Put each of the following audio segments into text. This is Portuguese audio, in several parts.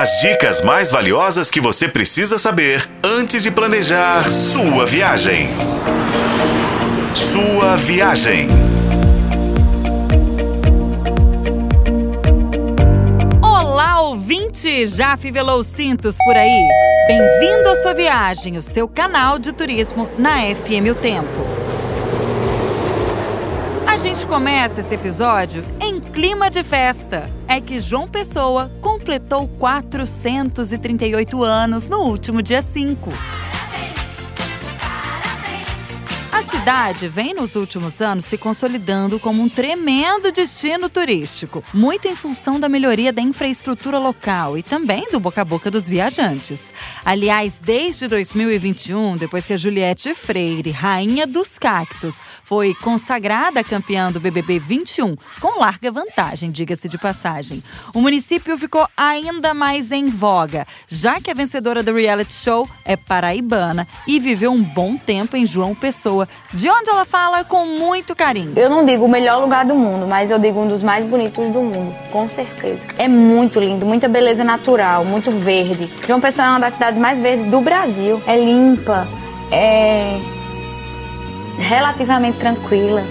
As dicas mais valiosas que você precisa saber antes de planejar sua viagem. Sua viagem. Olá, ouvinte! Já fivelou cintos por aí? Bem-vindo à sua viagem, o seu canal de turismo na FM O Tempo. A gente começa esse episódio em clima de festa. É que João Pessoa completou 438 anos no último dia 5. cidade vem nos últimos anos se consolidando como um tremendo destino turístico, muito em função da melhoria da infraestrutura local e também do boca a boca dos viajantes. Aliás, desde 2021, depois que a Juliette Freire, rainha dos cactos, foi consagrada campeã do BBB 21, com larga vantagem, diga-se de passagem, o município ficou ainda mais em voga, já que a vencedora do reality show é paraibana e viveu um bom tempo em João Pessoa, de onde ela fala com muito carinho. Eu não digo o melhor lugar do mundo, mas eu digo um dos mais bonitos do mundo, com certeza. É muito lindo, muita beleza natural, muito verde. João Pessoa é uma das cidades mais verdes do Brasil. É limpa, é relativamente tranquila.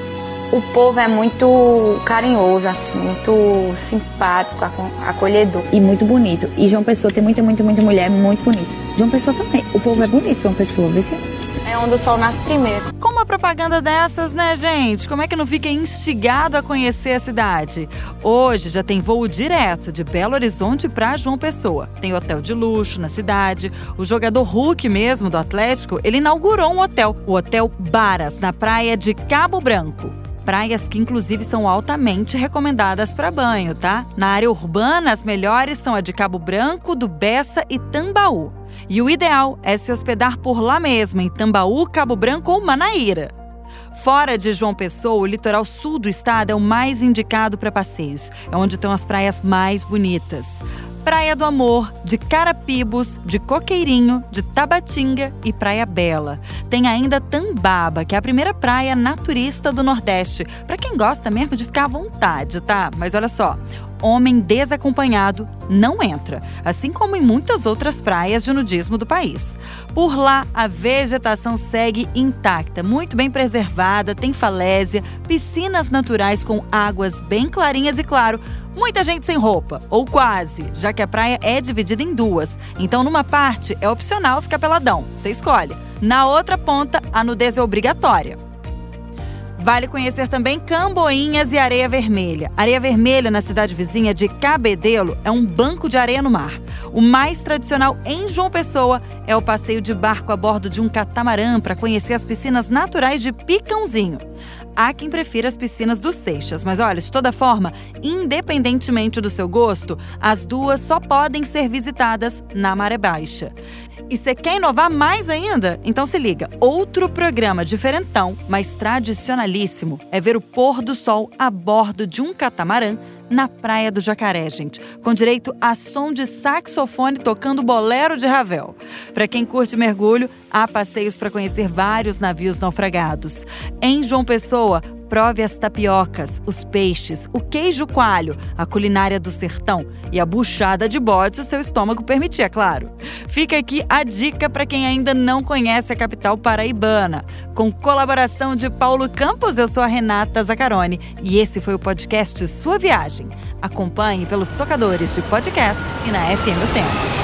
O povo é muito carinhoso, assim, muito simpático, acolhedor. E muito bonito. E João Pessoa tem muita, muita, muita mulher muito bonita. João Pessoa também. O povo é bonito, João Pessoa, vê se é onde o sol nasce primeiro. Com uma propaganda dessas, né, gente? Como é que não fica instigado a conhecer a cidade? Hoje já tem voo direto de Belo Horizonte para João Pessoa. Tem hotel de luxo na cidade. O jogador Hulk mesmo do Atlético, ele inaugurou um hotel, o Hotel Baras, na praia de Cabo Branco praias que inclusive são altamente recomendadas para banho, tá? Na área urbana, as melhores são a de Cabo Branco, do Bessa e Tambaú. E o ideal é se hospedar por lá mesmo, em Tambaú, Cabo Branco ou Manaíra. Fora de João Pessoa, o litoral sul do estado é o mais indicado para passeios. É onde estão as praias mais bonitas. Praia do Amor, de Carapibos, de Coqueirinho, de Tabatinga e Praia Bela. Tem ainda Tambaba, que é a primeira praia naturista do Nordeste, para quem gosta mesmo de ficar à vontade, tá? Mas olha só, homem desacompanhado não entra, assim como em muitas outras praias de nudismo do país. Por lá, a vegetação segue intacta, muito bem preservada, tem falésia, piscinas naturais com águas bem clarinhas e, claro, muita gente sem roupa, ou quase, já que a praia é dividida em duas. Então, numa parte é opcional ficar peladão, você escolhe. Na outra ponta, a nudez é obrigatória. Vale conhecer também Camboinhas e Areia Vermelha. Areia Vermelha, na cidade vizinha de Cabedelo, é um banco de areia no mar. O mais tradicional em João Pessoa é o passeio de barco a bordo de um catamarã para conhecer as piscinas naturais de Picãozinho. Há quem prefira as piscinas dos Seixas, mas olha, de toda forma, independentemente do seu gosto, as duas só podem ser visitadas na maré baixa. E você quer inovar mais ainda? Então se liga. Outro programa diferentão, mas tradicionalíssimo, é ver o pôr do sol a bordo de um catamarã na Praia do Jacaré, gente, com direito a som de saxofone tocando bolero de Ravel. Para quem curte mergulho, há passeios para conhecer vários navios naufragados. Em João Pessoa, Prove as tapiocas, os peixes, o queijo coalho, a culinária do sertão e a buchada de bode se o seu estômago permitir, é claro. Fica aqui a dica para quem ainda não conhece a capital paraibana. Com colaboração de Paulo Campos, eu sou a Renata Zacarone e esse foi o podcast Sua Viagem. Acompanhe pelos tocadores de podcast e na FM o Tempo.